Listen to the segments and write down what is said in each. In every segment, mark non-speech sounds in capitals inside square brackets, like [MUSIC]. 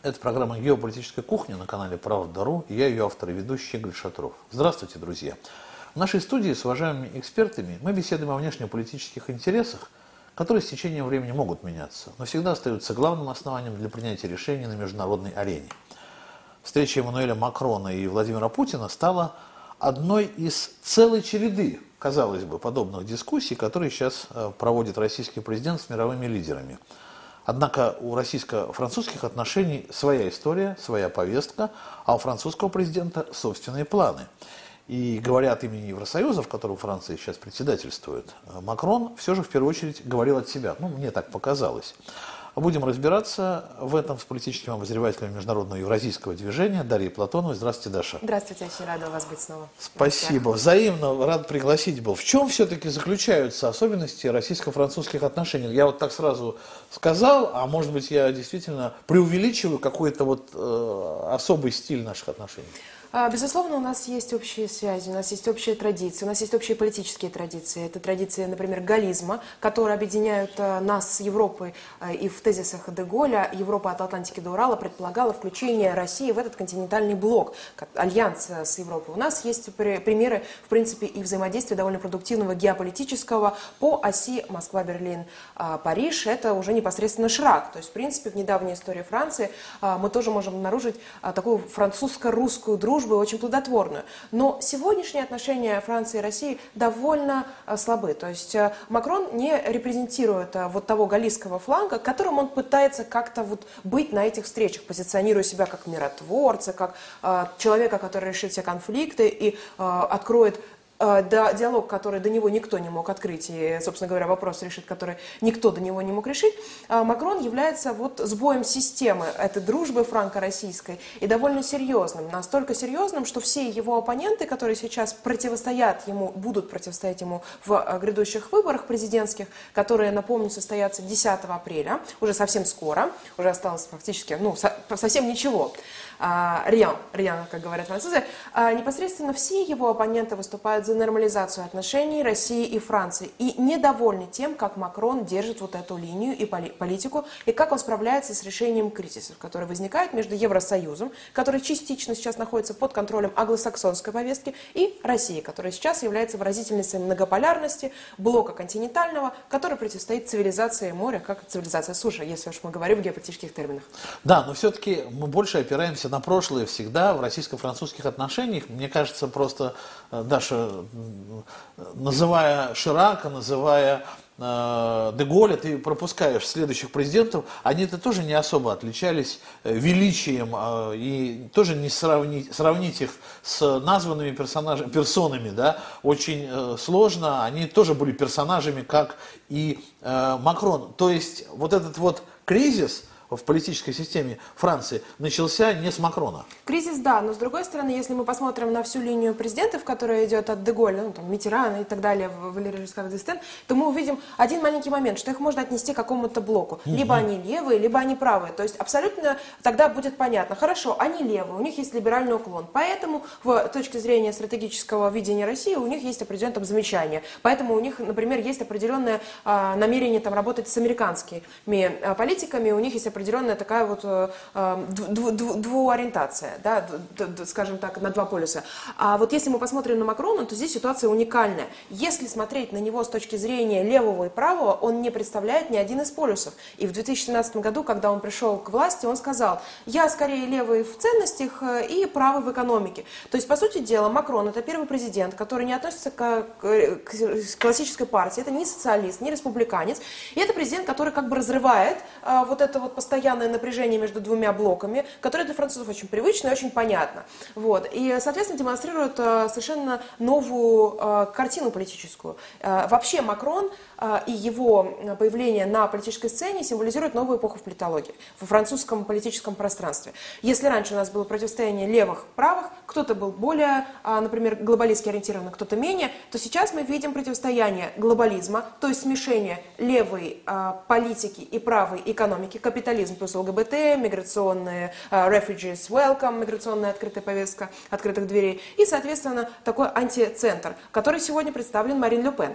Это программа «Геополитическая кухня» на канале «Правда.ру» и я ее автор и ведущий Игорь Шатров. Здравствуйте, друзья! В нашей студии с уважаемыми экспертами мы беседуем о внешнеполитических интересах, которые с течением времени могут меняться, но всегда остаются главным основанием для принятия решений на международной арене. Встреча Эммануэля Макрона и Владимира Путина стала одной из целой череды, казалось бы, подобных дискуссий, которые сейчас э, проводит российский президент с мировыми лидерами. Однако у российско-французских отношений своя история, своя повестка, а у французского президента собственные планы. И говоря от имени Евросоюза, в котором Франция сейчас председательствует, Макрон все же в первую очередь говорил от себя. Ну, мне так показалось. Будем разбираться в этом с политическим обозревателем Международного евразийского движения Дарьей Платоновой. Здравствуйте, Даша. Здравствуйте, очень рада у вас быть снова. Спасибо. Взаимно рад пригласить был. В чем все-таки заключаются особенности российско-французских отношений? Я вот так сразу сказал, а может быть я действительно преувеличиваю какой-то вот э, особый стиль наших отношений? А, безусловно, у нас есть общие связи, у нас есть общие традиции, у нас есть общие политические традиции. Это традиции, например, галлизма, которые объединяют а, нас с Европой. А, и в тезисах Деголя Европа от Атлантики до Урала предполагала включение России в этот континентальный блок, альянс с Европой. У нас есть примеры, в принципе, и взаимодействия довольно продуктивного геополитического по оси Москва-Берлин-Париж. Это уже непосредственно шаг. То есть, в принципе, в недавней истории Франции мы тоже можем обнаружить такую французско-русскую дружбу, дружбы очень плодотворную. Но сегодняшние отношения Франции и России довольно э, слабы. То есть э, Макрон не репрезентирует э, вот того галлийского фланга, которым он пытается как-то вот быть на этих встречах, позиционируя себя как миротворца, как человека, который решит все конфликты и откроет Э, диалог, который до него никто не мог открыть, и, собственно говоря, вопрос решить, который никто до него не мог решить, э, Макрон является вот сбоем системы этой дружбы франко-российской и довольно серьезным. Настолько серьезным, что все его оппоненты, которые сейчас противостоят ему, будут противостоять ему в э, грядущих выборах президентских, которые, напомню, состоятся 10 апреля, уже совсем скоро, уже осталось практически, ну, совсем ничего, Риан, Риан, как говорят французы, непосредственно все его оппоненты выступают за нормализацию отношений России и Франции и недовольны тем, как Макрон держит вот эту линию и политику, и как он справляется с решением кризисов, которые возникают между Евросоюзом, который частично сейчас находится под контролем англосаксонской повестки, и Россией, которая сейчас является выразительницей многополярности блока континентального, который противостоит цивилизации моря, как цивилизация суши, если уж мы говорим в геополитических терминах. Да, но все-таки мы больше опираемся на прошлое всегда в российско-французских отношениях. Мне кажется, просто э, Даша называя Ширака, называя э, Деголя, ты пропускаешь следующих президентов, они-то тоже не особо отличались э, величием, э, и тоже не сравнить, сравнить их с названными персонажами, персонами, да, очень сложно, они тоже были персонажами, как и Макрон. То есть вот этот вот кризис – в политической системе Франции начался не с Макрона. Кризис, да, но с другой стороны, если мы посмотрим на всю линию президентов, которая идет от Деголя, ну, там, Митерана и так далее, Валерий Жескар Дестен, то мы увидим один маленький момент, что их можно отнести к какому-то блоку. Либо они левые, либо они правые. То есть абсолютно тогда будет понятно, хорошо, они левые, у них есть либеральный уклон. Поэтому в точке зрения стратегического видения России у них есть определенное там замечание. Поэтому у них, например, есть определенное а, намерение там работать с американскими а, политиками, у них есть определенная такая вот э, э, двуориентация, да, скажем так, на два полюса. А вот если мы посмотрим на Макрона, то здесь ситуация уникальная. Если смотреть на него с точки зрения левого и правого, он не представляет ни один из полюсов. И в 2017 году, когда он пришел к власти, он сказал, я скорее левый в ценностях э, и правый в экономике. То есть, по сути дела, Макрон это первый президент, который не относится к, к классической партии, это не социалист, не республиканец. И это президент, который как бы разрывает а, вот это вот постоянное напряжение между двумя блоками, которое для французов очень привычно и очень понятно. Вот. И, соответственно, демонстрирует а, совершенно новую а, картину политическую. Вообще Макрон и его появление на политической сцене символизирует новую эпоху в политологии, в французском политическом пространстве. Если раньше у нас было противостояние левых, правых, кто-то был более, например, глобалистски ориентирован, кто-то менее, то сейчас мы видим противостояние глобализма, то есть смешение левой политики и правой экономики, капитализм плюс ЛГБТ, миграционные uh, refugees welcome, миграционная открытая повестка открытых дверей и, соответственно, такой антицентр, который сегодня представлен Марин Ле Пен.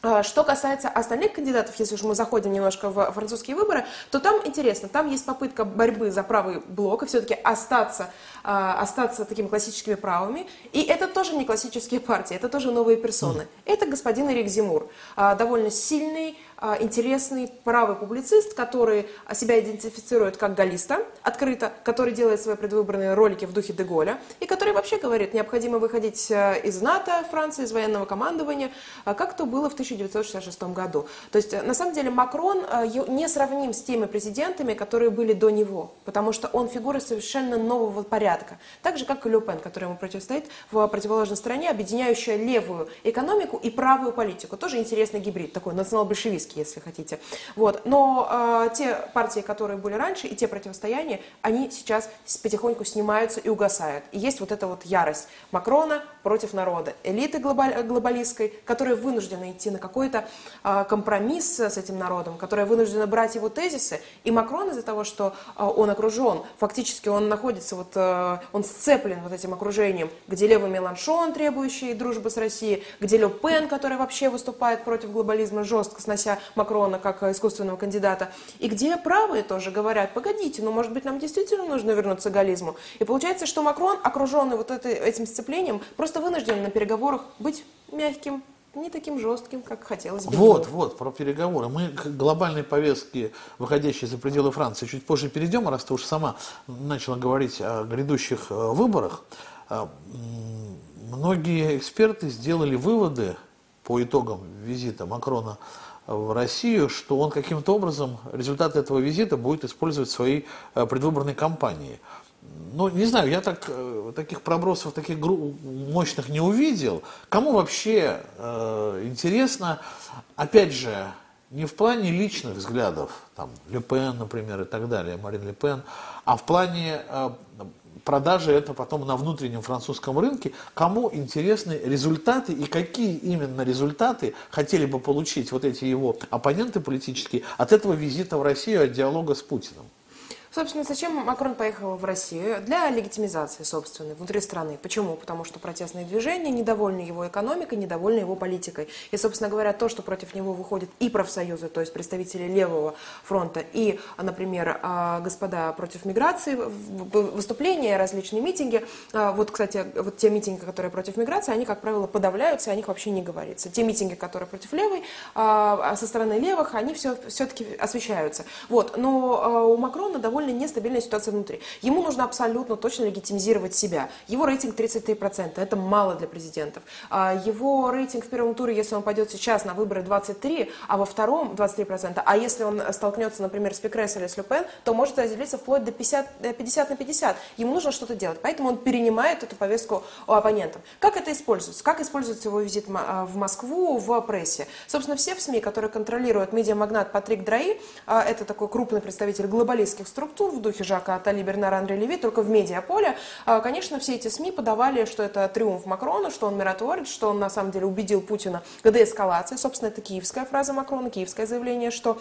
А, что касается остальных кандидатов, если уж мы заходим немножко в французские выборы, то там интересно, там есть попытка борьбы за правый блок и все-таки остаться, а, остаться такими классическими правыми. И это тоже не классические партии, это тоже новые персоны. Это господин Эрик Зимур, довольно сильный, интересный правый публицист, который себя идентифицирует как галлиста открыто, который делает свои предвыборные ролики в духе Деголя, и который вообще говорит, необходимо выходить э, из НАТО Франции, из военного командования, а, как то было в 1966 году. То есть, э, на самом деле, Макрон э, не сравним с теми президентами, которые были до него, потому что он фигура совершенно нового порядка. Так же, как и Люпен, который ему противостоит в противоположной стороне, объединяющая левую экономику и правую политику. Тоже интересный гибрид, такой национал-большевистский политически, если хотите. Вот. Но э, те партии, которые были раньше, и те противостояния, они сейчас потихоньку снимаются и угасают. И есть вот эта вот ярость Макрона против народа, элиты глобаль, глобалистской, которая вынуждена идти на какой-то э, компромисс с этим народом, которая вынуждена брать его тезисы. И Макрон из-за того, что э, он окружен, фактически он находится, вот, э, он сцеплен вот этим окружением, где левый Меланшон, требующий дружбы с Россией, где Ле Пен, который вообще выступает против глобализма, жестко снося Макрона как искусственного кандидата, и где правые тоже говорят, погодите, ну, может быть, нам действительно нужно вернуться к галлизму. И получается, что Макрон, окруженный вот этой, этим сцеплением, просто вынужден на переговорах быть мягким, не таким жестким, как хотелось бы. Вот, вот, про переговоры. Мы к глобальной повестке, выходящей за пределы Франции, чуть позже перейдем, раз ты уж сама начала говорить о грядущих э, выборах. А, многие эксперты сделали выводы по итогам визита Макрона в Россию, что он каким-то образом результаты этого визита будет использовать в своей э, предвыборной кампании. Ну, не знаю, я так, э, таких пробросов, таких мощных не увидел. Кому вообще э, интересно, опять же, не в плане личных взглядов, там, Ле Пен, например, и так далее, Марин Ле Пен, а в плане э, продажи это потом на внутреннем французском рынке. Кому интересны результаты и какие именно результаты хотели бы получить вот эти его оппоненты политические от этого визита в Россию, от диалога с Путиным? Собственно, зачем Макрон поехал в Россию? Для легитимизации собственной внутри страны. Почему? Потому что протестные движения недовольны его экономикой, недовольны его политикой. И, собственно говоря, то, что против него выходят и профсоюзы, то есть представители левого фронта, и, например, а, господа против миграции, выступления, различные митинги. А, вот, кстати, вот те митинги, которые против миграции, они, как правило, подавляются, о них вообще не говорится. Те митинги, которые против левой, а, со стороны левых, они все, все-таки освещаются. Вот. Но у Макрона довольно довольно нестабильная ситуация внутри. Ему нужно абсолютно точно легитимизировать себя. Его рейтинг 33%, это мало для президентов. А, его рейтинг в первом туре, если он пойдет сейчас на выборы 23, а во втором 23%, а если он столкнется, например, с Пекрес или с Люпен, то может разделиться вплоть до 50, 50 э, на 50. Ему нужно что-то делать, поэтому он перенимает эту повестку у оппонентов. Как это используется? Как используется его визит в Москву в прессе? Собственно, все в СМИ, которые контролируют медиамагнат Патрик Драи, а, это такой крупный представитель глобалистских структур, структур в духе Жака Атали, Бернара Андре Леви, только в медиаполе, а, конечно, все эти СМИ подавали, что это триумф Макрона, что он миротворец, что он на самом деле убедил Путина к деэскалации. Собственно, это киевская фраза Макрона, киевское заявление, что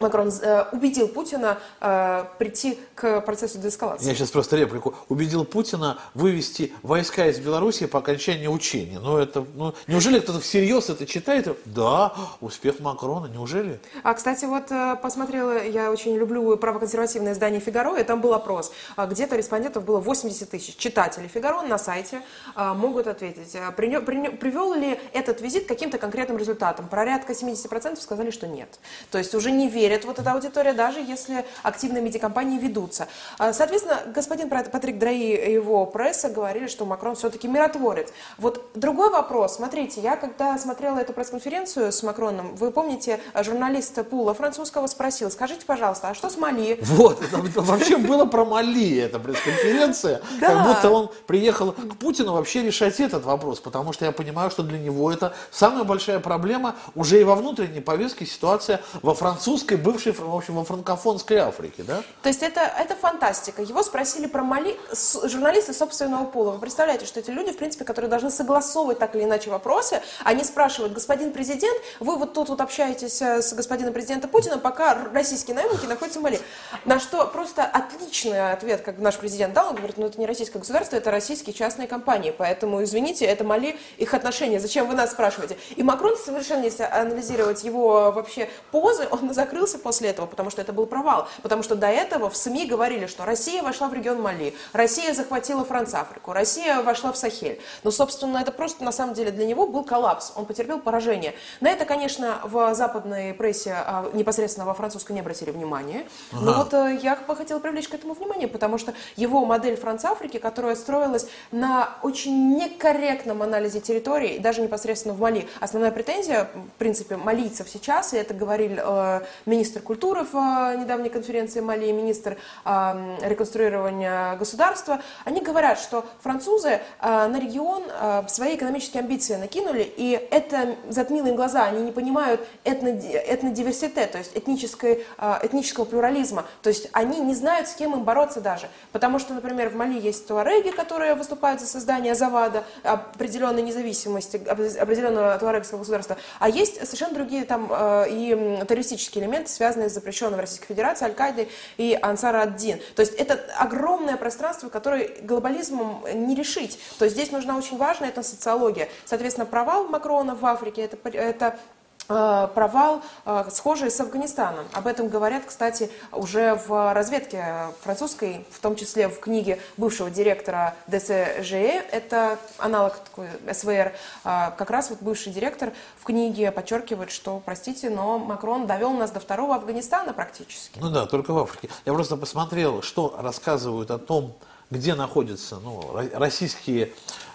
Макрон э, убедил Путина э, прийти к процессу деэскалации. Я сейчас просто реплику. Убедил Путина вывести войска из Беларуси по окончании учения. Ну, это, ну, неужели кто-то всерьез это читает? Да, успех Макрона, неужели? А, кстати, вот э, посмотрела, я очень люблю правоконсервативное издание «Фигаро», и там был опрос. А, где-то респондентов было 80 тысяч. Читателей «Фигаро» на сайте а, могут ответить, а, привел ли этот визит к каким-то конкретным результатам. Порядка 70% сказали, что нет. То есть уже не верят верит вот эта аудитория, даже если активные медиакомпании ведутся. А, соответственно, господин Патрик Драи и его пресса говорили, что Макрон все-таки миротворец. Вот другой вопрос. Смотрите, я когда смотрела эту пресс-конференцию с Макроном, вы помните, журналист Пула французского спросил, скажите, пожалуйста, а что с Мали? Вот, вообще было про Мали эта пресс-конференция. Как будто он приехал к Путину вообще решать этот вопрос, потому что я понимаю, что для него это самая большая проблема уже и во внутренней повестке ситуация во французской бывшей, в общем, во франкофонской Африке, да? То есть это, это фантастика. Его спросили про Мали журналисты собственного пола. Вы представляете, что эти люди, в принципе, которые должны согласовывать так или иначе вопросы, они спрашивают, господин президент, вы вот тут вот общаетесь э, с господином президентом Путиным, пока российские наемники находятся в Мали. На что просто отличный ответ, как наш президент дал, он говорит, ну это не российское государство, это российские частные компании, поэтому, извините, это Мали, их отношения, зачем вы нас спрашиваете? И Макрон совершенно, если анализировать его вообще позы, он закрылся после этого, потому что это был провал, потому что до этого в СМИ говорили, что Россия вошла в регион Мали, Россия захватила Франц-Африку, Россия вошла в Сахель. Но, собственно, это просто на самом деле для него был коллапс, он потерпел поражение. На это, конечно, в западной прессе, а, непосредственно во французской, не обратили внимания. Ага. Но вот э, я бы хотела привлечь к этому внимание, потому что его модель Франц-Африки, которая строилась на очень некорректном анализе территории, даже непосредственно в Мали. Основная претензия, в принципе, малийцев сейчас, и это говорил э, министр культуры в э, недавней конференции Мали, министр э, реконструирования государства, они говорят, что французы э, на регион свои экономические амбиции накинули, и это затмило им глаза, они не понимают этно, этнодиверситет, то есть этнической, этнического плюрализма, то есть они не знают, с кем им бороться даже, потому что, например, в Мали есть туареги, которые выступают за создание Завада, определенной независимости, определенного туарегского государства, а есть совершенно другие там и террористические элементы, связанные с запрещенной в Российской Федерации Аль-Каидой и Ансара ад-Дин. То есть это огромное пространство, которое глобализмом не решить. То есть здесь нужна очень важная эта социология. Соответственно, провал Макрона в Африке это, это провал, э, схожий с Афганистаном. Об этом говорят, кстати, уже в разведке французской, в том числе в книге бывшего директора ДСЖЕ, это аналог такой СВР, э, как раз вот бывший директор в книге подчеркивает, что, простите, но Макрон довел нас до второго Афганистана практически. Ну да, только в Африке. Я просто посмотрел, что рассказывают о том, где находятся ну, российские Э,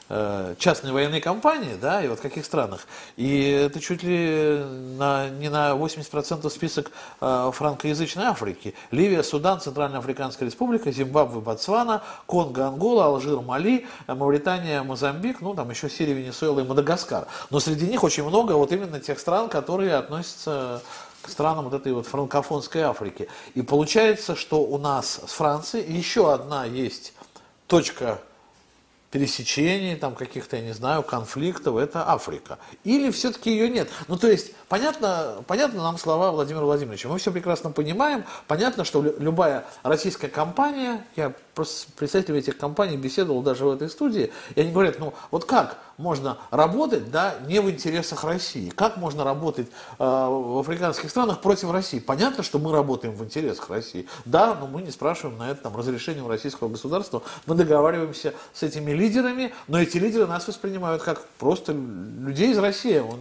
частные военные компании, да, и вот в каких странах. И это чуть ли на, не на 80% список э, франкоязычной Африки. Ливия, Судан, Центральная Африканская Республика, Зимбабве, Ботсвана, Конго, Ангола, Алжир, Мали, Мавритания, Мозамбик, ну там еще Сирия, Венесуэла и Мадагаскар. Но среди них очень много вот именно тех стран, которые относятся к странам вот этой вот франкофонской Африки. И получается, что у нас с Францией еще одна есть точка пересечений, там каких-то, я не знаю, конфликтов, это Африка. Или все-таки ее нет. Ну, то есть, понятно, понятно нам слова Владимира Владимировича. Мы все прекрасно понимаем. Понятно, что любая российская компания, я с представителями этих компаний беседовал даже в этой студии, и они говорят, ну, вот как можно работать, да, не в интересах России? Как можно работать э, в африканских странах против России? Понятно, что мы работаем в интересах России. Да, но мы не спрашиваем на это там, разрешение у российского государства. Мы договариваемся с этими лидерами, но эти лидеры нас воспринимают как просто людей из России. Он,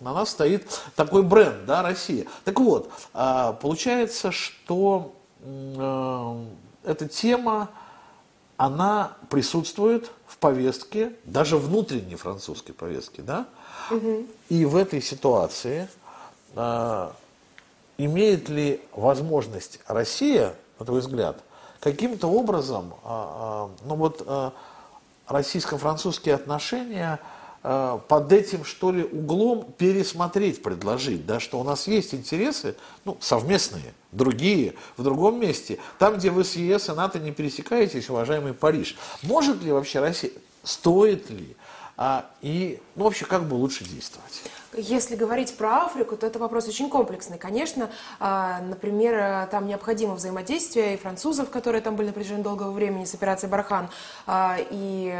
на нас стоит такой бренд, да, Россия. Так вот, э, получается, что э, эта тема она присутствует в повестке, даже внутренней французской повестке, да? Угу. И в этой ситуации э, имеет ли возможность Россия, на твой взгляд, каким-то образом, э, э, ну вот э, российско-французские отношения под этим, что ли, углом пересмотреть, предложить, да, что у нас есть интересы, ну, совместные, другие, в другом месте, там, где вы с ЕС и НАТО не пересекаетесь, уважаемый Париж. Может ли вообще Россия, стоит ли, а, и, ну, вообще, как бы лучше действовать? Если говорить про Африку, то это вопрос очень комплексный. Конечно, а, например, там необходимо взаимодействие и французов, которые там были на протяжении долгого времени с операцией «Бархан». А, и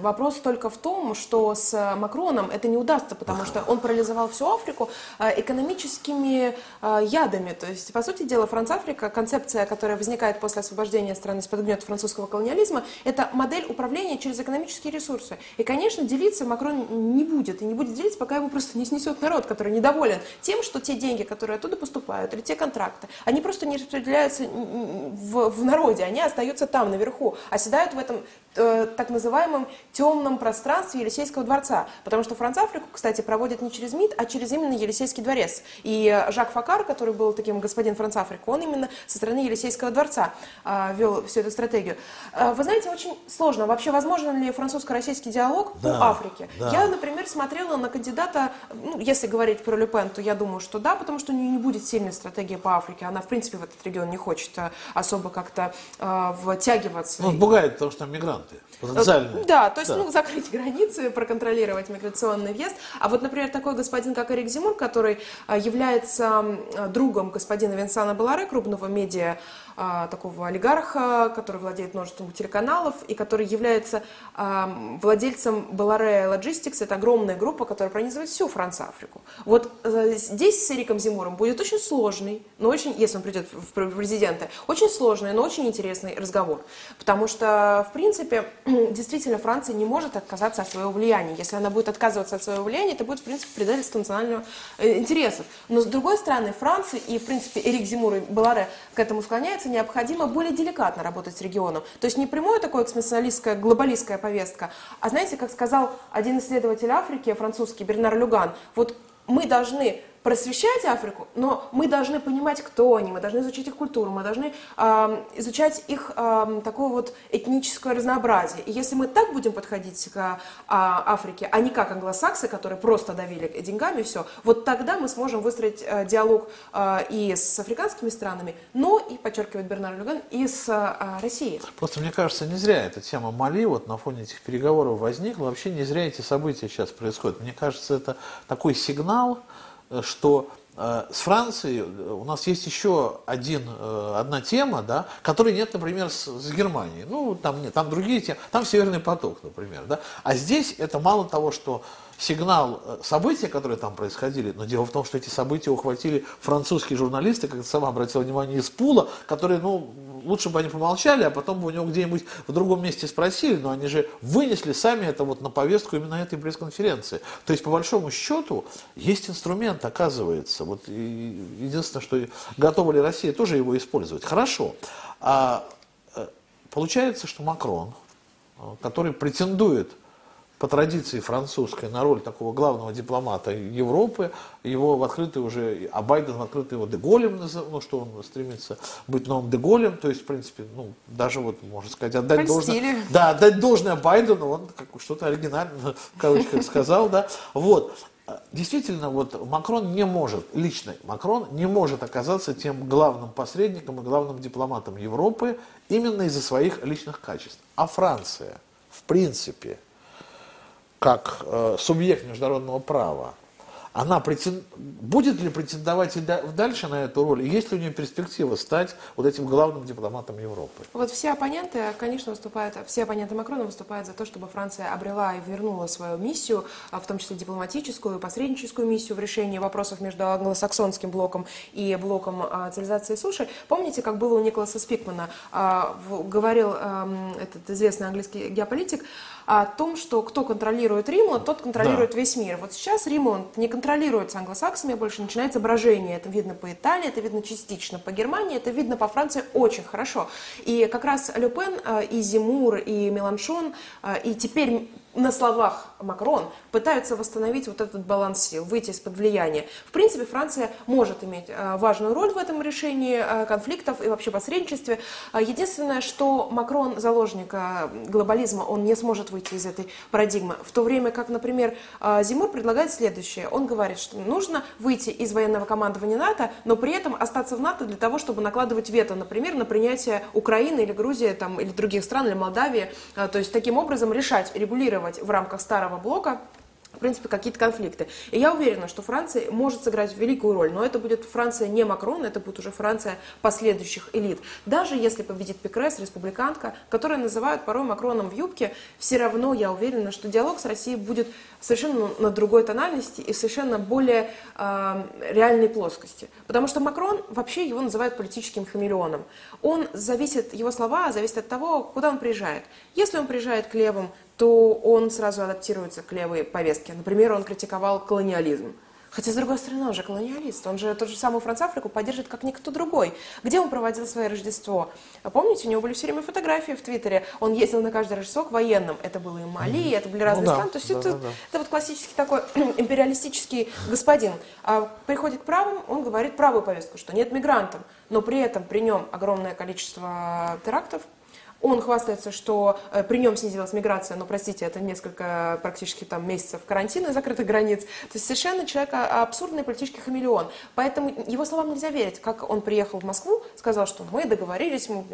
вопрос только в том, что с Макроном это не удастся, потому что он парализовал всю Африку а, экономическими ядами. То есть, по сути дела, Франц-Африка, концепция, которая возникает после освобождения страны из-под гнета французского колониализма, это модель управления через экономические ресурсы. И, конечно, делиться Макрон не будет. И не будет делиться, пока его просто просто не снесет народ, который недоволен тем, что те деньги, которые оттуда поступают, или те контракты, они просто не распределяются в, в народе, они остаются там, наверху, оседают в этом э, так называемом темном пространстве Елисейского дворца. Потому что Франц-Африку, кстати, проводят не через МИД, а через именно Елисейский дворец. И Жак Факар, который был таким господин Франц-Африку, он именно со стороны Елисейского дворца э, вел всю эту стратегию. Э, вы знаете, очень сложно. Вообще, возможен ли французско-российский диалог да, по Африке? Да. Я, например, смотрела на кандидата, ну, если говорить про Люпен, то я думаю, что да, потому что у нее не будет сильной стратегии по Африке. Она, в принципе, в этот регион не хочет э, особо как-то э, втягиваться. Ну, пугает, потому что мигранты потенциальные. Да, то есть, да. ну, закрыть границы, проконтролировать миграционный въезд. А вот, например, такой господин, как Эрик Зимур, который э, является другом господина Винсана Баларе, крупного медиа а, такого олигарха, который владеет множеством телеканалов и который является владельцем Беларе Logistics. Это огромная группа, которая пронизывает всю Францию Африку. Вот здесь с Эриком Зимуром будет очень сложный, но очень, если он придет в президенты, очень сложный, но очень интересный разговор. Потому что, в принципе, [CLEARS THROAT] действительно Франция не может отказаться от своего влияния. Если она будет отказываться от своего влияния, это будет, в принципе, предательство национального э, интересов. Но, с другой стороны, Франция и, в принципе, Эрик Зимур и Беларе к этому склоняются, необходимо более деликатно работать с регионом. То есть не прямое такое экспансионалистское, глобалистская повестка, а знаете, как сказал один исследователь Африки, французский Бернар Люган, вот мы должны просвещать Африку, но мы должны понимать, кто они, мы должны изучить их культуру, мы должны э, изучать их э, такое вот этническое разнообразие. И если мы так будем подходить к э, Африке, а не как англосаксы, которые просто давили деньгами все, вот тогда мы сможем выстроить э, диалог э, и с африканскими странами, но и, подчеркивает Бернар Люган, и с э, Россией. Просто мне кажется, не зря эта тема Мали вот на фоне этих переговоров возникла. Вообще не зря эти события сейчас происходят. Мне кажется, это такой сигнал, что э, с Францией у нас есть еще один, э, одна тема, да, которой нет, например, с, с Германией. Ну, там нет, там другие темы, там Северный поток, например. Да. А здесь это мало того, что сигнал э, события, которые там происходили, но дело в том, что эти события ухватили французские журналисты, как ты сама обратила внимание, из пула, которые, ну, лучше бы они помолчали, а потом бы у него где-нибудь в другом месте спросили, но они же вынесли сами это вот на повестку именно этой пресс-конференции. То есть, по большому счету, есть инструмент, оказывается. Вот единственное, что готова ли Россия тоже его использовать. Хорошо. А э, получается, что Макрон, э, который претендует по традиции французской на роль такого главного дипломата Европы. Его в открытый уже, а Байден в открытый его Деголем, ну что он стремится быть новым Деголем, то есть, в принципе, ну, даже вот, можно сказать, отдать должное, да, отдать должное Байдену, он как что-то оригинально, в кавычках сказал, да, вот. Действительно, вот Макрон не может, лично Макрон не может оказаться тем главным посредником и главным дипломатом Европы именно из-за своих личных качеств. А Франция, в принципе, как э, субъект международного права, она претен... будет ли претендовать и дальше на эту роль? И есть ли у нее перспектива стать вот этим главным дипломатом Европы? Вот все оппоненты, конечно, выступают, все оппоненты Макрона выступают за то, чтобы Франция обрела и вернула свою миссию, а в том числе дипломатическую, посредническую миссию в решении вопросов между англосаксонским блоком и блоком а, цивилизации суши. Помните, как было у Николаса Спикмана? А, говорил этот известный английский геополитик, о том, что кто контролирует Римланд, тот контролирует да. весь мир. Вот сейчас Римланд не контролируется англосаксами, больше начинается брожение. Это видно по Италии, это видно частично по Германии, это видно по Франции очень хорошо. И как раз Люпен э, и Зимур, и Меланшон, э, и теперь на словах Макрон пытаются восстановить вот этот баланс сил, выйти из-под влияния. В принципе, Франция может иметь э, важную роль в этом решении э, конфликтов и вообще посредничестве. Э, единственное, что Макрон, заложник глобализма, он не сможет выйти из этой парадигмы. В то время как, например, Зимур предлагает следующее. Он говорит, что нужно выйти из военного командования НАТО, но при этом остаться в НАТО для того, чтобы накладывать вето, например, на принятие Украины или Грузии там, или других стран, или Молдавии. То есть таким образом решать, регулировать в рамках старого блока в принципе, какие-то конфликты. И я уверена, что Франция может сыграть великую роль, но это будет Франция не Макрона, это будет уже Франция последующих элит. Даже если победит Пекрес, республиканка, которая называют порой Макроном в юбке, все равно я уверена, что диалог с Россией будет совершенно на другой тональности и совершенно более э, реальной плоскости. Потому что Макрон, вообще его называют политическим хамелеоном. Он зависит, его слова зависят от того, куда он приезжает. Если он приезжает к левым, то он сразу адаптируется к левой повестке. Например, он критиковал колониализм. Хотя, с другой стороны, он же колониалист. Он же тот же самый Франц Африку поддерживает, как никто другой. Где он проводил свое Рождество? Помните, у него были все время фотографии в Твиттере. Он ездил на каждое Рождество к военным. Это было и Мали, это были разные ну, да, страны. То есть да, это, да, да. это вот классический такой [CLEARS THROAT] империалистический господин. А приходит к правым, он говорит правую повестку, что нет мигрантов. Но при этом при нем огромное количество терактов, он хвастается, что э, при нем снизилась миграция, но, простите, это несколько практически там месяцев карантина и закрытых границ. То есть совершенно человек а, абсурдный политический хамелеон. Поэтому его словам нельзя верить. Как он приехал в Москву, сказал, что мы договорились мы,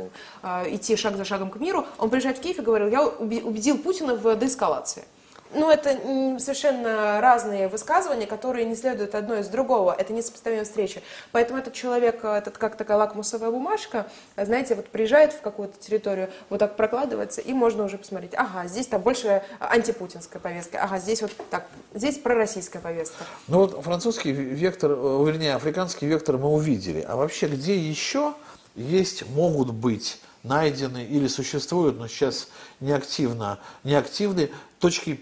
э, идти шаг за шагом к миру. Он приезжает в Киев и говорил, я убедил Путина в деэскалации. Ну, это совершенно разные высказывания, которые не следуют одно из другого. Это несопоставимые встречи. Поэтому этот человек, этот как такая лакмусовая бумажка, знаете, вот приезжает в какую-то территорию, вот так прокладывается, и можно уже посмотреть, ага, здесь там больше антипутинская повестка, ага, здесь вот так, здесь пророссийская повестка. Ну вот французский вектор, э, вернее, африканский вектор мы увидели. А вообще где еще есть, могут быть найдены или существуют, но сейчас неактивно, неактивны точки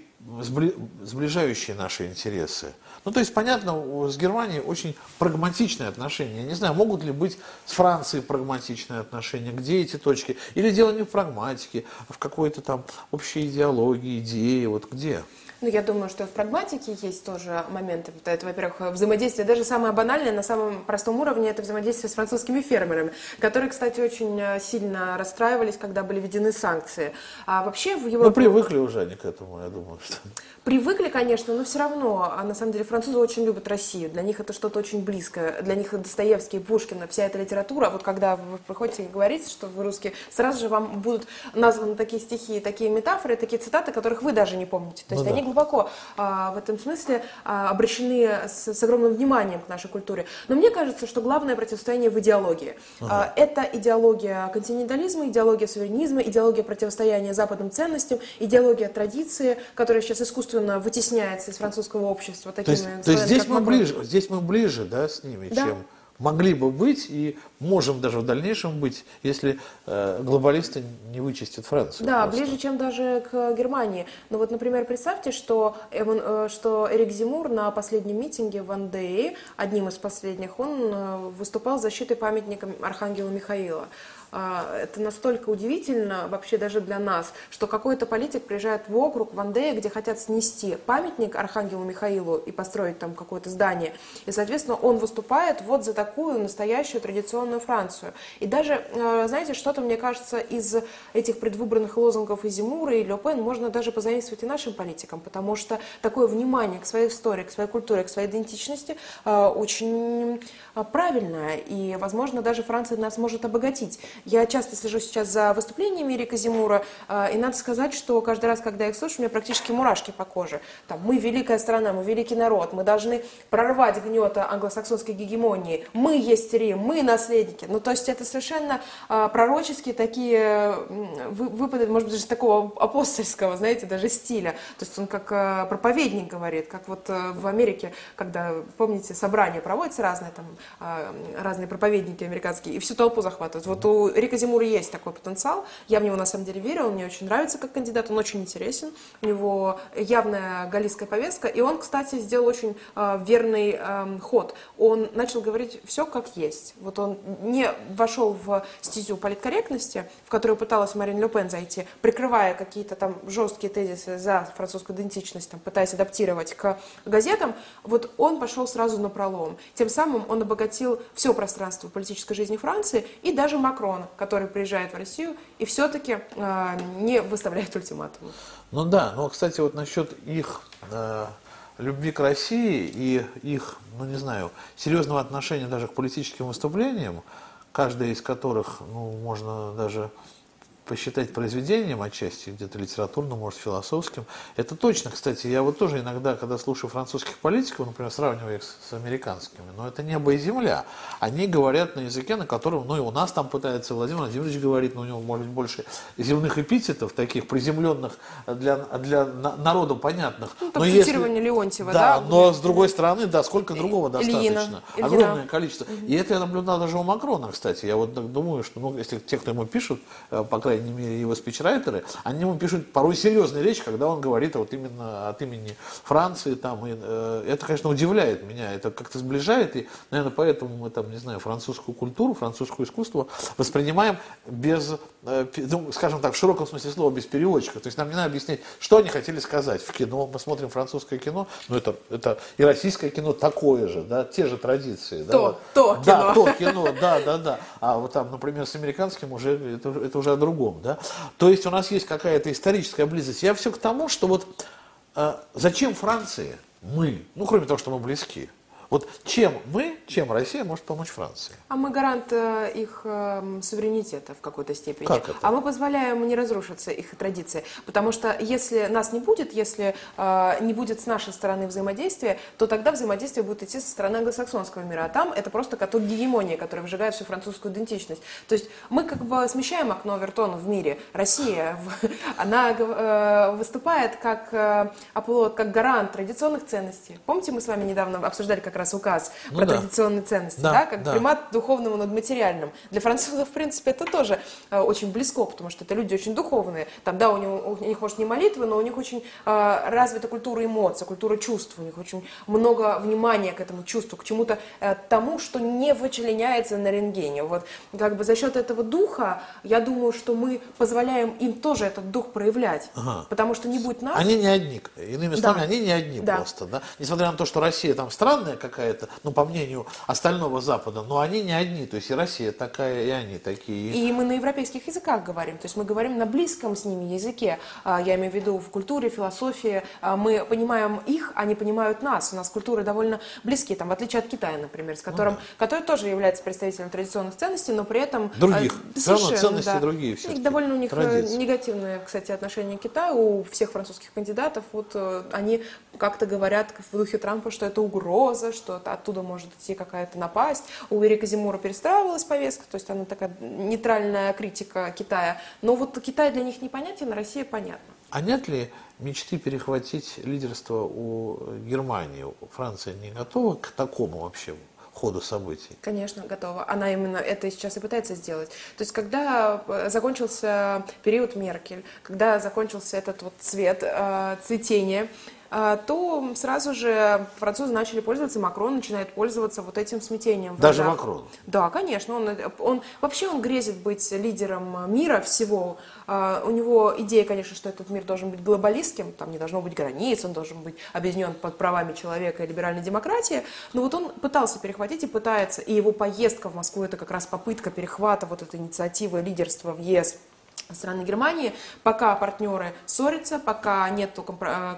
сближающие наши интересы. Ну, то есть, понятно, с Германией очень прагматичные отношения. Я не знаю, могут ли быть с Францией прагматичные отношения, где эти точки? Или дело не в прагматике, а в какой-то там общей идеологии, идее, вот где? Ну, я думаю, что в прагматике есть тоже моменты. Это, во-первых, взаимодействие, даже самое банальное, на самом простом уровне, это взаимодействие с французскими фермерами, которые, кстати, очень э, сильно расстраивались, когда были введены санкции. А вообще в Европе... Ну, привыкли уже они к этому, я думаю, что... Привыкли, конечно, но все равно, а на самом деле французы очень любят Россию, для них это что-то очень близкое, для них Достоевский, Пушкин, вся эта литература, вот когда вы приходите и говорите, что вы русские, сразу же вам будут названы такие стихи, такие метафоры, такие цитаты, которых вы даже не помните. То есть ну, они да. Глубоко а, в этом смысле а, обращены с, с огромным вниманием к нашей культуре. Но мне кажется, что главное противостояние в идеологии. Ага. А, это идеология континентализма, идеология суверенизма, идеология противостояния западным ценностям, идеология традиции, которая сейчас искусственно искусственно вытесняется из французского общества такими то есть, то есть здесь мы ближе, здесь мы ближе, да, с ними, да. чем могли бы быть и можем даже в дальнейшем быть, если э, глобалисты не вычистят Францию. Да, просто. ближе, чем даже к Германии. Ну вот, например, представьте, что, э, что Эрик Зимур на последнем митинге в Андее, одним из последних, он э, выступал защитой памятника Архангела Михаила. А, это настолько удивительно вообще даже для нас, что какой-то политик приезжает в округ, в Андея, где хотят снести памятник Архангелу Михаилу и построить там какое-то здание. И, соответственно, он выступает вот за такую настоящую традиционную Францию. И даже, э, знаете, что-то, мне кажется, из этих предвыборных лозунгов и Зимура, и Ле можно даже позаимствовать и нашим политикам, потому что такое внимание к своей истории, к своей культуре, к своей идентичности э, очень э, правильное. И, возможно, даже Франция нас может обогатить. Я часто слежу сейчас за выступлениями Эрика Зимура, и надо сказать, что каждый раз, когда я их слышу, у меня практически мурашки по коже. Там, мы великая страна, мы великий народ, мы должны прорвать гнета англосаксонской гегемонии, мы есть Рим, мы наследники. Ну, то есть это совершенно а, пророческие такие выпады, может быть, даже такого апостольского, знаете, даже стиля. То есть он как а, проповедник говорит, как вот в Америке, когда, помните, собрания проводятся разные, там, разные проповедники американские, и всю толпу захватывают. Вот у Рика Зимура есть такой потенциал. Я в него на самом деле верю, он мне очень нравится как кандидат, он очень интересен. У него явная галлийская повестка. И он, кстати, сделал очень э, верный э, ход. Он начал говорить все как есть. Вот он не вошел в стезю политкорректности, в которую пыталась Марин Ле Пен зайти, прикрывая какие-то там жесткие тезисы за французскую идентичность, там, пытаясь адаптировать к газетам. Вот он пошел сразу на пролом. Тем самым он обогатил все пространство политической жизни Франции и даже Макрон который приезжает в Россию и все-таки э, не выставляет ультиматумы. Ну да, но, кстати, вот насчет их э, любви к России и их, ну не знаю, серьезного отношения даже к политическим выступлениям, каждое из которых, ну, можно даже посчитать произведением отчасти, где-то литературным, может, философским. Это точно, кстати, я вот тоже иногда, когда слушаю французских политиков, например, сравниваю их с, с американскими, но это небо и земля. Они говорят на языке, на котором, ну и у нас там пытается Владимир Владимирович говорит, но у него может быть больше земных эпитетов, таких приземленных для, для народу понятных. Ну, но цитирование если, Леонтьева, да? Да, но с другой стороны, да, сколько другого достаточно. Ильина. Огромное количество. Угу. И это я наблюдал даже у Макрона, кстати. Я вот думаю, что, ну, если те, кто ему пишут, э, по крайней крайней мере, его спичрайтеры, они ему пишут порой серьезные речи, когда он говорит вот именно от имени Франции. Там, и, э, это, конечно, удивляет меня, это как-то сближает, и, наверное, поэтому мы там, не знаю, французскую культуру, французское искусство воспринимаем без, э, ну, скажем так, в широком смысле слова, без переводчика. То есть нам не надо объяснять, что они хотели сказать в кино. Мы смотрим французское кино, но это, это и российское кино такое же, да, те же традиции. То, да, то да, кино. то кино, да, да, да. А вот там, например, с американским уже это, это уже о другом, да. То есть у нас есть какая-то историческая близость. Я все к тому, что вот э, зачем Франции мы, ну кроме того, что мы близки, вот чем мы, чем Россия может помочь Франции? А мы гарант э, их э, суверенитета в какой-то степени. Как это? А мы позволяем не разрушиться их традиции. Потому что если нас не будет, если э, не будет с нашей стороны взаимодействия, то тогда взаимодействие будет идти со стороны англосаксонского мира. А там это просто каток гегемонии, которая выжигает всю французскую идентичность. То есть мы как бы смещаем окно Вертона в мире. Россия, [LAUGHS] она выступает как оплот, как гарант традиционных ценностей. Помните, мы с вами недавно обсуждали как раз указ Ну про да. традиционные ценности, Да, да, как да. примат духовного над материальным. Для французов, в принципе, это тоже э, очень близко, потому что это люди очень духовные. Там, да, у, него- у них, может, не молитвы, но у них очень э, развита культура эмоций, культура чувств. У них очень много внимания к этому чувству, к чему-то э, тому, что не вычленяется на рентгене. Вот как бы за счет этого духа, я думаю, что мы позволяем им тоже этот дух проявлять. Ага. Потому что не будет нас, Они не одни, иными словами, Да. они не одни Да. просто, да. Несмотря на то, что Россия там странная какая-то, ну, по мнению остального Запада, но они не одни, то есть и Россия такая, и они такие. И мы на европейских языках говорим, то есть мы говорим на близком с ними языке. А, Я имею в виду в культуре, философии. А, Мы понимаем их, они понимают нас. У нас культуры довольно близкие, там, в отличие от Китая, например, с которым, который тоже является представителем традиционных ценностей, но при этом... Ну. Других. а, равно совершенно, ценности да. другие всё-таки, довольно у них э, традиции. негативное, кстати, отношение к Китаю у всех французских кандидатов. Вот э, они как-то говорят в духе Трампа, что это угроза, что оттуда может идти какая-то напасть. У Эрика Зимура перестраивалась повестка, то есть она такая нейтральная критика Китая. Но вот Китай для них непонятен, а Россия понятна. А нет ли мечты перехватить лидерство у Германии? Франция не готова к такому вообще ходу событий? Конечно, готова. Она именно это сейчас и пытается сделать. То есть, когда э, закончился период Меркель, когда закончился этот вот цвет, э, цветение, то сразу же французы начали пользоваться, Макрон начинает пользоваться вот этим смятением. Даже рядах. Макрон? Да, конечно. Он, он, вообще он грезит быть лидером мира всего. А, У него идея, конечно, что этот мир должен быть глобалистским, там не должно быть границ, он должен быть объединен под правами человека и либеральной демократии. Но вот он пытался перехватить и пытается, и его поездка в Москву это как раз попытка перехвата вот этой инициативы лидерства в ЕС страны Германии, пока партнеры ссорятся, пока нет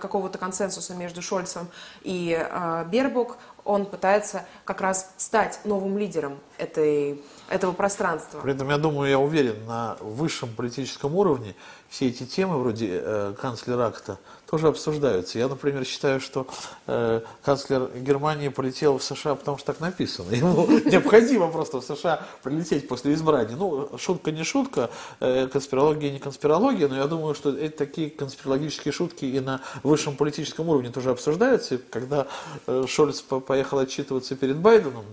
какого-то консенсуса между Шольцем и э, Бербок, он пытается как раз стать новым лидером этой, этого пространства. При этом, я думаю, я уверен, на высшем политическом уровне все эти темы, вроде э, канцлер-акта, тоже обсуждаются. Я, например, считаю, что э, канцлер Германии полетел в США, потому что так написано. Ему [LAUGHS] необходимо просто в США прилететь после избрания. Ну, шутка не шутка, э, конспирология не конспирология, но я думаю, что эти такие конспирологические шутки и на высшем политическом уровне тоже обсуждаются. И когда э, Шольц по- поехал отчитываться перед Байденом,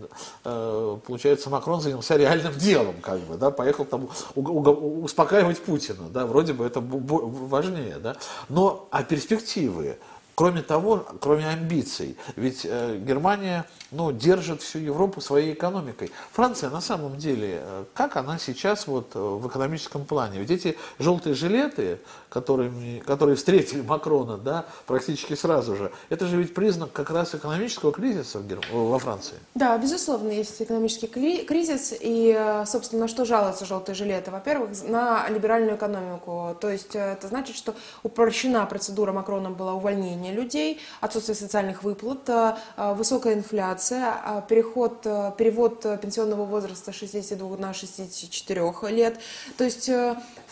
э, получается, Макрон занялся реальным делом, как бы, да, поехал там успокаивать Путина, да, вроде бы это важнее, да. Но, а перспективы, кроме того, кроме амбиций, ведь э, Германия, ну, держит всю Европу своей экономикой. Франция, на самом деле, э, как она сейчас вот в экономическом плане? Ведь эти желтые жилеты, которыми, которые встретили Макрона, да, практически сразу же, это же ведь признак как раз экономического кризиса в Гер- во Франции. Да, безусловно, есть экономический кризис, и, собственно, на что жалуются желтые жилеты? Во-первых, на либеральную экономику, то есть э, это значит, что упрощена процедура Макрона была увольнение людей, отсутствие социальных выплат, э, э, высокая инфляция, переход, перевод пенсионного возраста с 62 на 64 лет. То есть,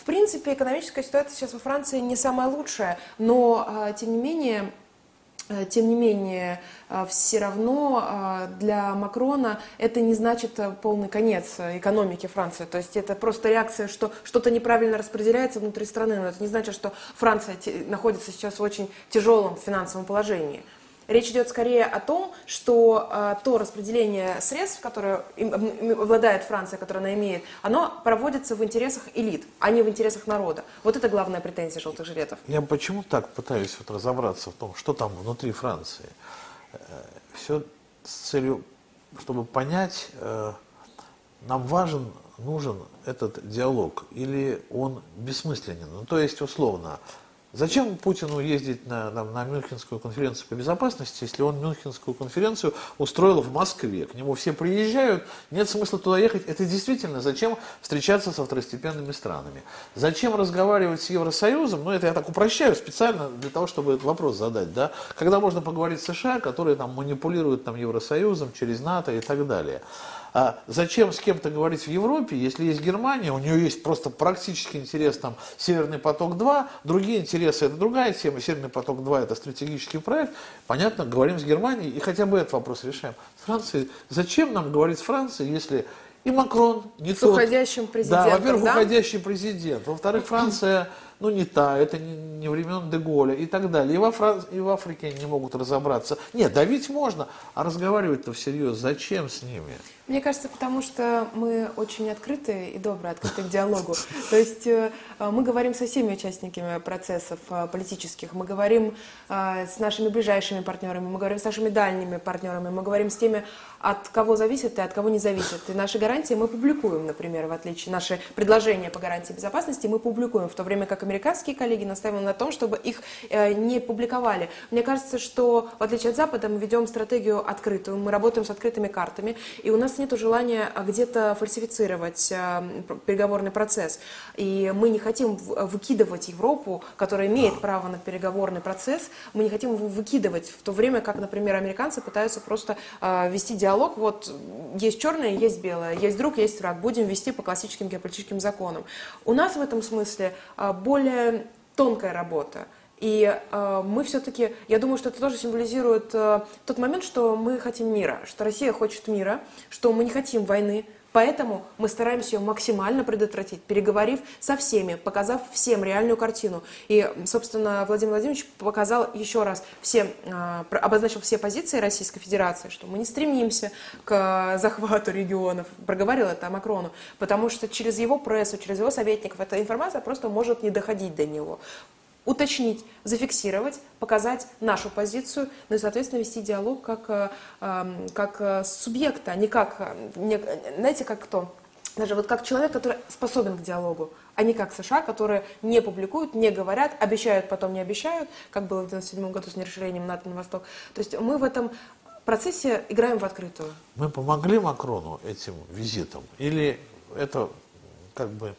в принципе, экономическая ситуация сейчас во Франции не самая лучшая, но, э, тем не менее, Э, Тем не менее, все равно для Макрона это не значит полный конец экономики Франции. То есть это просто реакция, что что-то неправильно распределяется внутри страны. Но это не значит, что Франция находится сейчас в очень тяжелом финансовом положении. Речь идет скорее о том, что э, то распределение средств, которое им, обладает Франция, которое она имеет, оно проводится в интересах элит, а не в интересах народа. Вот это главная претензия желтых жилетов. Я почему так пытаюсь вот разобраться в том, что там внутри Франции. Э, Все с целью, чтобы понять, э, нам важен, нужен этот диалог или он бессмысленен. Ну, то есть, условно, Зачем Путину ездить на, на, на Мюнхенскую конференцию по безопасности, если он Мюнхенскую конференцию устроил в Москве? К нему все приезжают, нет смысла туда ехать. Это действительно зачем встречаться со второстепенными странами? Зачем разговаривать с Евросоюзом? Ну, это я так упрощаю специально для того, чтобы этот вопрос задать. Да? Когда можно поговорить с США, которые там манипулируют там, Евросоюзом через НАТО и так далее. А зачем с кем-то говорить в Европе, если есть Германия, у нее есть просто практический интерес, там, Северный поток-2, другие интересы, это другая тема, Северный поток-2 это стратегический проект, понятно, говорим с Германией и хотя бы этот вопрос решаем. С Францией, зачем нам говорить с Францией, если и Макрон не с тот. уходящим президентом, Да, во-первых, да? уходящий президент, во-вторых, Франция ну не та, это не, не времен Деголя и так далее. И во, Фран... и в Африке не могут разобраться. Нет, давить можно, а разговаривать-то всерьез зачем с ними? Мне кажется, потому что мы очень открыты и добрые, открыты к диалогу. То есть э, мы говорим со всеми участниками процессов э, политических, мы говорим э, с нашими ближайшими партнерами, мы говорим с нашими дальними партнерами, мы говорим с теми, от кого зависит и от кого не зависит. И наши гарантии мы публикуем, например, в отличие наши предложения по гарантии безопасности мы публикуем, в то время как американские коллеги настаивают на том, чтобы их не публиковали. Мне кажется, что в отличие от Запада мы ведем стратегию открытую, мы работаем с открытыми картами, и у нас нет желания где-то фальсифицировать а, переговорный процесс. И мы не хотим выкидывать Европу, которая имеет право на переговорный процесс, мы не хотим его выкидывать, в то время как, например, американцы пытаются просто а, вести диалог, вот есть черное, есть белое, есть друг, есть враг, будем вести по классическим геополитическим законам. У нас в этом смысле более тонкая работа. И э, мы все-таки, я думаю, что это тоже символизирует э, тот момент, что мы хотим мира, что Россия хочет мира, что мы не хотим войны, Поэтому мы стараемся ее максимально предотвратить, переговорив со всеми, показав всем реальную картину. И, собственно, Владимир Владимирович показал еще раз всем, э, обозначил все позиции Российской Федерации, что мы не стремимся к захвату регионов, проговорил это Макрону, потому что через его прессу, через его советников эта информация просто может не доходить до него уточнить, зафиксировать, показать нашу позицию, ну и, соответственно, вести диалог как, э, эм, как э, субъекта, не как, э, знаете, как кто? Даже вот как человек, который способен к диалогу, а не как США, которые не публикуют, не говорят, обещают, потом не обещают, как было в 1997 году с нерасширением НАТО на восток. То есть мы в этом процессе играем в открытую. Мы помогли Макрону этим визитом? Или это как бы,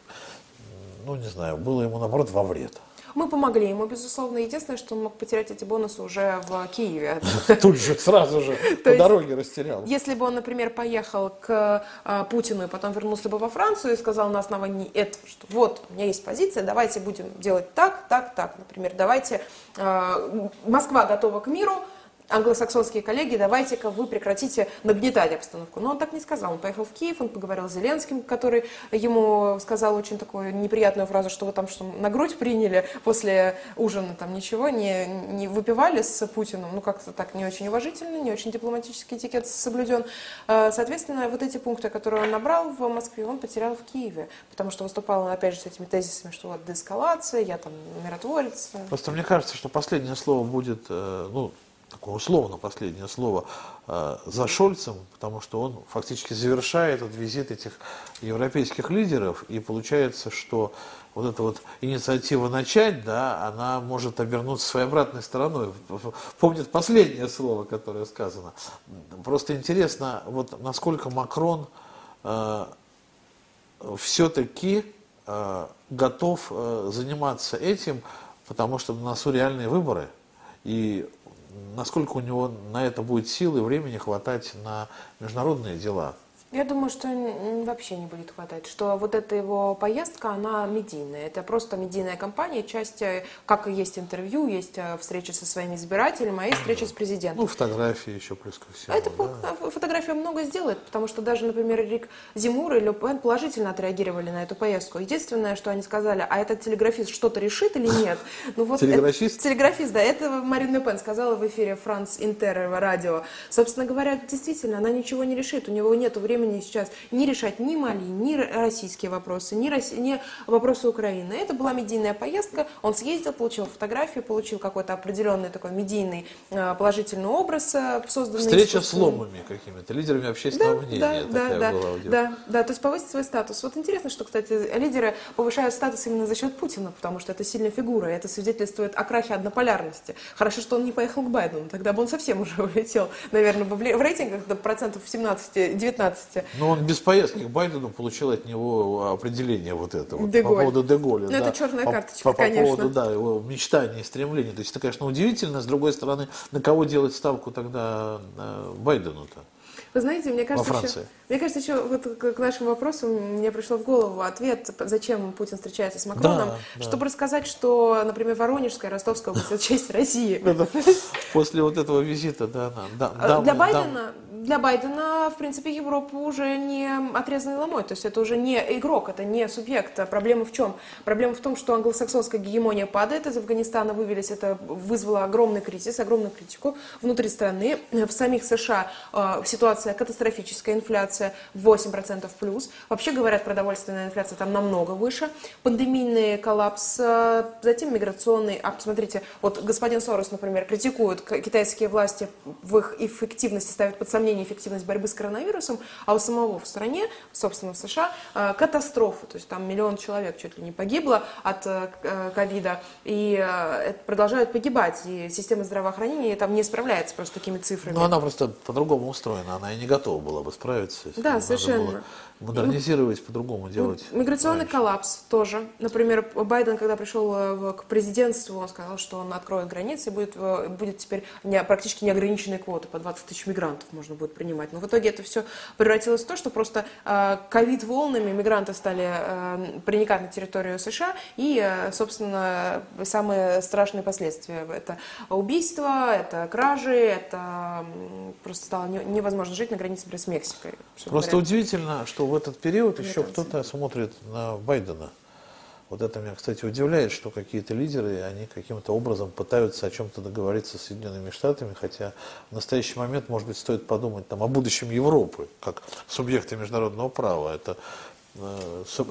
ну не знаю, было ему наоборот во вред? Мы помогли ему, безусловно. Единственное, что он мог потерять эти бонусы уже в Киеве. [LAUGHS] Тут же, сразу же, [LAUGHS] по дороге растерял. Если бы он, например, поехал к а, Путину и потом вернулся бы во Францию и сказал на основании этого, что вот, у меня есть позиция, давайте будем делать так, так, так. Например, давайте, а, Москва готова к миру, англосаксонские коллеги, давайте-ка вы прекратите нагнетать обстановку. Но он так не сказал. Он поехал в Киев, он поговорил с Зеленским, который ему сказал очень такую неприятную фразу, что вы там что, на грудь приняли после ужина, там ничего, не, не выпивали с Путиным. Ну, как-то так не очень уважительно, не очень дипломатический этикет соблюден. А, соответственно, вот эти пункты, которые он набрал в Москве, он потерял в Киеве, потому что выступал, опять же, с этими тезисами, что вот деэскалация, я там миротворец. Просто мне кажется, что последнее слово будет, э, ну, такое условно последнее слово э, за Шольцем, потому что он фактически завершает этот визит этих европейских лидеров, и получается, что вот эта вот инициатива начать, да, она может обернуться своей обратной стороной. Помнит последнее слово, которое сказано. Просто интересно, вот насколько Макрон э, все-таки э, готов э, заниматься этим, потому что на носу реальные выборы. И насколько у него на это будет силы и времени хватать на международные дела. Я думаю, что вообще не будет хватать, что вот эта его поездка, она медийная. Это просто медийная кампания, часть, э, как и есть интервью, есть э, встреча со своими избирателями, а есть встреча с президентом. Ну, фотографии еще плюс ко всему. Это да? фотография много сделает, потому что даже, например, Рик Зимур и Ле Пен положительно отреагировали на эту поездку. Единственное, что они сказали, а этот телеграфист что-то решит или нет? [LAUGHS] Ну, вот телеграфист? Это, телеграфист, да. Это Марин Ле Пен сказала в эфире Франц Интер радио. Собственно говоря, действительно, она ничего не решит. У него нет времени времени сейчас не решать ни Мали, ни российские вопросы, ни, Росси... ни вопросы Украины. Это была медийная поездка, он съездил, получил фотографию, получил какой-то определенный такой медийный э, положительный образ, э, созданный... Встреча с ломами какими-то, лидерами общественного да, мнения. Да, да, да, была да, да, то есть повысить свой статус. Вот интересно, что, кстати, лидеры повышают статус именно за счет Путина, потому что это сильная фигура, и это свидетельствует о крахе однополярности. Хорошо, что он не поехал к Байдену, тогда бы он совсем уже [LAUGHS] улетел, наверное, в рейтингах до процентов 17-19 месте. Но он без поездки к Байдену получил от него определение вот это вот, по поводу Деголя. Ну, да, это черная карточка, по, конечно. По поводу, да, его мечтаний и стремлений. То есть это, конечно, удивительно. С другой стороны, на кого делать ставку тогда Байдену-то? Вы знаете, мне кажется, Во Франции. Еще, мне кажется, еще вот к нашему вопросу мне пришло в голову ответ, зачем Путин встречается с Макроном, да, чтобы да. рассказать, что, например, Воронежская, Ростовская область – это часть России. После вот этого визита, да. Для Байдена для Байдена, в принципе, Европа уже не отрезанный ломой, то есть это уже не игрок, это не субъект. А проблема в чем? Проблема в том, что англосаксонская гегемония падает, из Афганистана вывелись, это вызвало огромный кризис, огромную критику внутри страны. В самих США э, ситуация катастрофическая, инфляция 8% плюс. Вообще, говорят, продовольственная инфляция там намного выше. Пандемийный коллапс, э, затем миграционный. А, посмотрите, вот господин Сорос, например, критикует китайские власти в их эффективности, ставит под сомнение эффективность борьбы с коронавирусом, а у самого в стране, собственно, в США, э, катастрофа. То есть там миллион человек чуть ли не погибло от э, ковида, и продолжают погибать. И система здравоохранения там не справляется просто такими цифрами. Ну, она просто по-другому устроена, она и не готова была бы справиться. Да, совершенно. Модернизировать, по-другому делать. Миграционный раньше. коллапс тоже. Например, Байден, когда пришел к президентству, он сказал, что он откроет границы, и будет, будет теперь не, практически неограниченные квоты, по 20 тысяч мигрантов можно будет принимать. Но в итоге это все превратилось в то, что просто э, ковид-волнами мигранты стали э, проникать на территорию США, и, э, собственно, самые страшные последствия. Это убийство, это кражи, это просто стало невозможно жить на границе, с Мексикой. Просто говоря. удивительно, что в этот период еще кто-то смотрит на Байдена. Вот это меня, кстати, удивляет, что какие-то лидеры, они каким-то образом пытаются о чем-то договориться с Соединенными Штатами, хотя в настоящий момент, может быть, стоит подумать там, о будущем Европы, как субъекта международного права. Это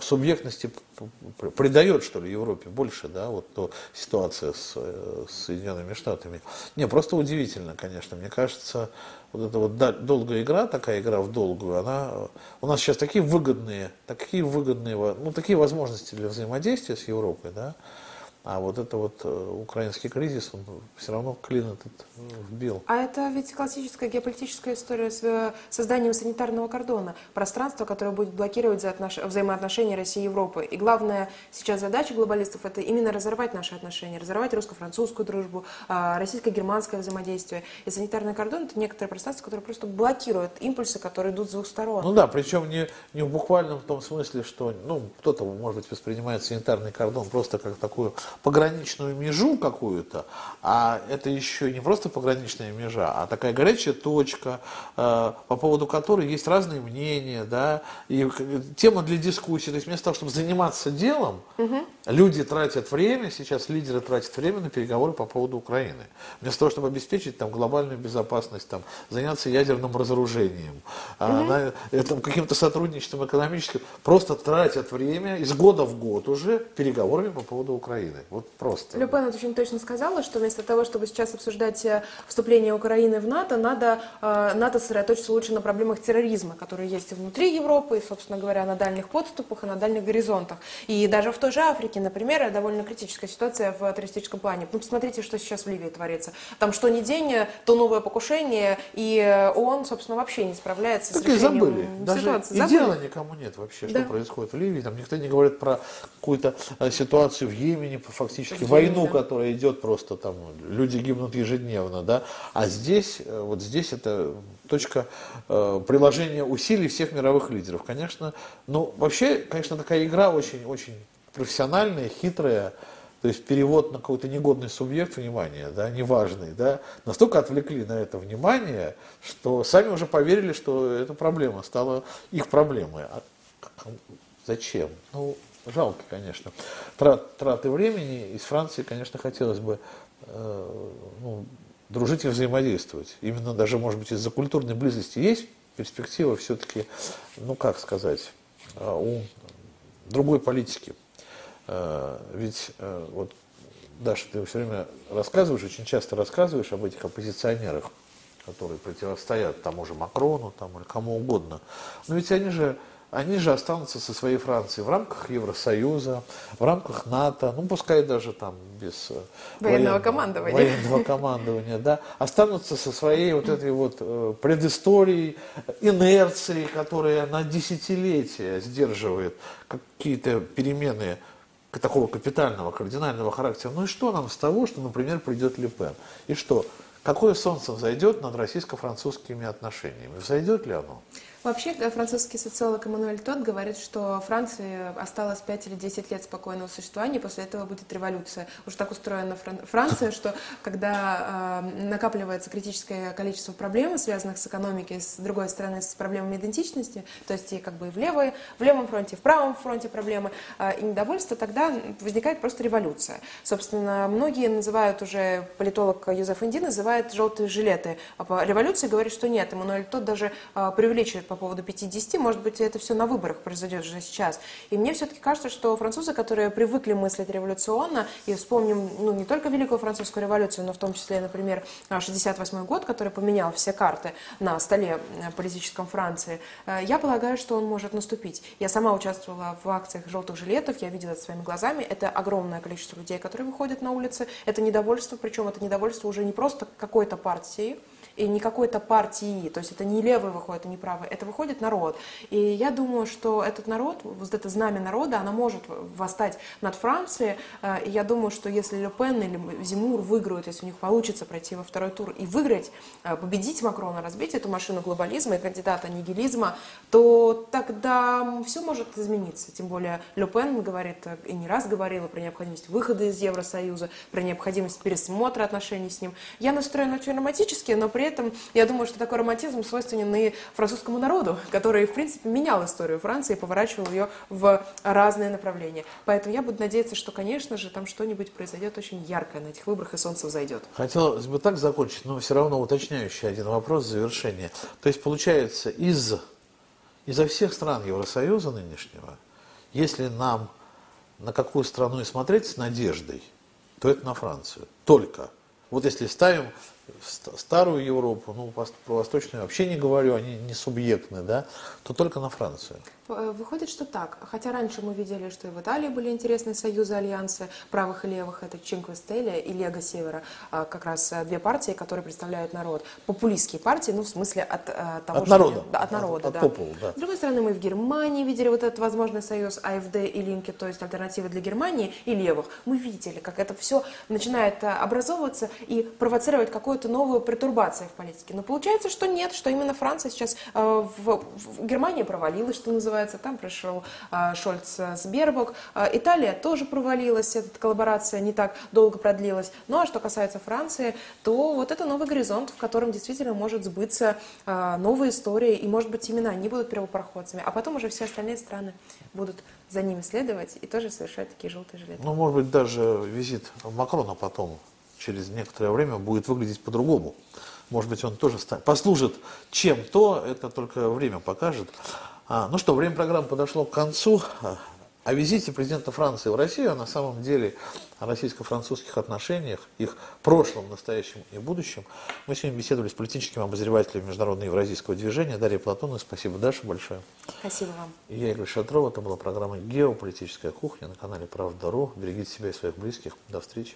субъектности придает, что ли, Европе больше, да, вот то ситуация с, э, с Соединенными Штатами. Не, просто удивительно, конечно. Мне кажется, вот эта вот долгая игра, такая игра в долгую, она, у нас сейчас такие выгодные, такие выгодные, ну, такие возможности для взаимодействия с Европой, да, а вот это вот э, украинский кризис, он все равно клин этот э, вбил. А это ведь классическая геополитическая история с э, созданием санитарного кордона. Пространство, которое будет блокировать взаимоотношения России и Европы. И главная сейчас задача глобалистов – это именно разорвать наши отношения, разорвать русско-французскую дружбу, а, российско-германское взаимодействие. И санитарный кордон – это некоторое пространство, которое просто блокирует импульсы, которые идут с двух сторон. Ну да, причем не, не в буквальном том смысле, что ну, кто-то, может быть, воспринимает санитарный кордон просто как такую пограничную межу какую-то, а это еще не просто пограничная межа, а такая горячая точка, э, по поводу которой есть разные мнения, да, и тема для дискуссии. То есть вместо того, чтобы заниматься делом, угу. люди тратят время, сейчас лидеры тратят время на переговоры по поводу Украины. Вместо того, чтобы обеспечить там глобальную безопасность, там, заняться ядерным разоружением, угу. э, каким-то сотрудничеством экономическим, просто тратят время из года в год уже переговорами по поводу Украины. Вот просто. Люпен очень точно сказала, что вместо того, чтобы сейчас обсуждать э, вступление Украины в НАТО, надо, э, НАТО сосредоточиться лучше на проблемах терроризма, которые есть и внутри Европы, и, собственно говоря, на дальних подступах и на дальних горизонтах. И даже в той же Африке, например, довольно критическая ситуация в террористическом плане. Ну, посмотрите, что сейчас в Ливии творится. Там что ни день, то новое покушение, и ООН, собственно, вообще не справляется так с решением забыли. Даже ситуации. И забыли. дела никому нет вообще, что да. происходит в Ливии. Там никто не говорит про какую-то э, ситуацию в Йемене, фактически войну, которая идет просто там, люди гибнут ежедневно, да, а здесь, э, вот здесь это точка э, приложения усилий всех мировых лидеров. Конечно, ну, вообще, конечно, такая игра очень-очень профессиональная, хитрая, то есть перевод на какой-то негодный субъект внимания, да, неважный, да, настолько отвлекли на это внимание, что сами уже поверили, что эта проблема стала их проблемой. А зачем? Ну, жалко, конечно. Трат, траты времени. Из Франции, конечно, хотелось бы э, ну, дружить и взаимодействовать. Именно даже, может быть, из-за культурной близости есть перспектива все-таки, ну как сказать, э, у другой политики. Э, ведь э, вот, Даша, ты все время рассказываешь, очень часто рассказываешь об этих оппозиционерах, которые противостоят тому же Макрону там, или кому угодно. Но ведь они же, они же останутся со своей Францией в рамках Евросоюза, в рамках НАТО, ну пускай даже там без э, военного, военного командования, военного командования да, останутся со своей вот этой вот предысторией, инерцией, которая на десятилетия сдерживает какие-то перемены такого капитального, кардинального характера. Ну и что нам с того, что, например, придет Лепен? И что? Какое солнце взойдет над российско-французскими отношениями? Взойдет ли оно? Вообще, французский социолог Эммануэль Тот говорит, что Франции осталось 5 или 10 лет спокойного существования, и после этого будет революция. Уж так устроена Франция, что когда э, накапливается критическое количество проблем, связанных с экономикой, с другой стороны, с проблемами идентичности, то есть и как бы и в, левой, в левом фронте, в правом фронте проблемы, э, и недовольство, тогда возникает просто революция. Собственно, многие называют уже, политолог Юзеф Инди называет желтые жилеты революцией, говорит, что нет, Эммануэль Тот даже э, преувеличивает по поводу 50, может быть, это все на выборах произойдет уже сейчас. И мне все-таки кажется, что французы, которые привыкли мыслить революционно, и вспомним ну, не только Великую Французскую революцию, но в том числе, например, 68 год, который поменял все карты на столе э, политическом Франции, э, я полагаю, что он может наступить. Я сама участвовала в акциях желтых жилетов, я видела это своими глазами. Это огромное количество людей, которые выходят на улицы. Это недовольство, причем это недовольство уже не просто какой-то партии, и не какой-то партии, то есть это не левый выходит, не правый, это выходит народ. И я думаю, что этот народ, вот это знамя народа, она может восстать над Францией, э, и я думаю, что если Ле Пен или Зимур выиграют, если у них получится пройти во второй тур и выиграть, э, победить Макрона, разбить эту машину глобализма и кандидата нигилизма, то тогда все может измениться. Тем более Ле Пен говорит э, и не раз говорила про необходимость выхода из Евросоюза, про необходимость пересмотра отношений с ним. Я настроена очень романтически, но при при этом я думаю, что такой романтизм свойственен и французскому народу, который, в принципе, менял историю Франции и поворачивал ее в разные направления. Поэтому я буду надеяться, что, конечно же, там что-нибудь произойдет очень яркое на этих выборах, и солнце взойдет. Хотелось бы так закончить, но все равно уточняющий один вопрос в завершение. То есть, получается, из, изо всех стран Евросоюза нынешнего, если нам на какую страну и смотреть с надеждой, то это на Францию. Только. Вот если ставим старую Европу, ну, про восточную вообще не говорю, они не субъектны, да, то только на Францию. Э, выходит, что так. Хотя раньше мы видели, что и в Италии были интересные союзы, альянсы правых и левых. Это Чинкве Стелли и Лего Севера. А, как раз э, две партии, которые представляют народ. Популистские партии, ну, в смысле от э, того от же... Народа. Да, от народа. От, да. От попула, да. С другой стороны, мы в Германии видели вот этот возможный союз АФД и Линки, то есть альтернативы для Германии и левых. Мы видели, как это все начинает образовываться и провоцировать какую-то новую пертурбацию в политике. Но получается, что нет, что именно Франция сейчас в, в Германии провалилась, что называется там пришел а, Шольц с Бербок. Италия тоже провалилась, эта коллаборация не так долго продлилась. Ну а что касается Франции, то вот это новый горизонт, в котором действительно может сбыться новая история, и может быть именно они будут первопроходцами, а потом уже все остальные страны будут за ними следовать и тоже совершать такие желтые жилеты. Ну, может быть, даже визит Макрона потом, через некоторое время, будет выглядеть по-другому. Может быть, он тоже послужит чем-то, это только время покажет. А, ну что, время программы подошло к концу. О визите президента Франции в Россию, а на самом деле о российско-французских отношениях, их прошлом, настоящем и будущем, мы сегодня беседовали с политическим обозревателем Международного евразийского движения Дарьей Платоновой. Спасибо, Даша, большое. Спасибо вам. я Игорь Шатров. Это была программа «Геополитическая кухня» на канале «Правда.ру». Берегите себя и своих близких. До встречи.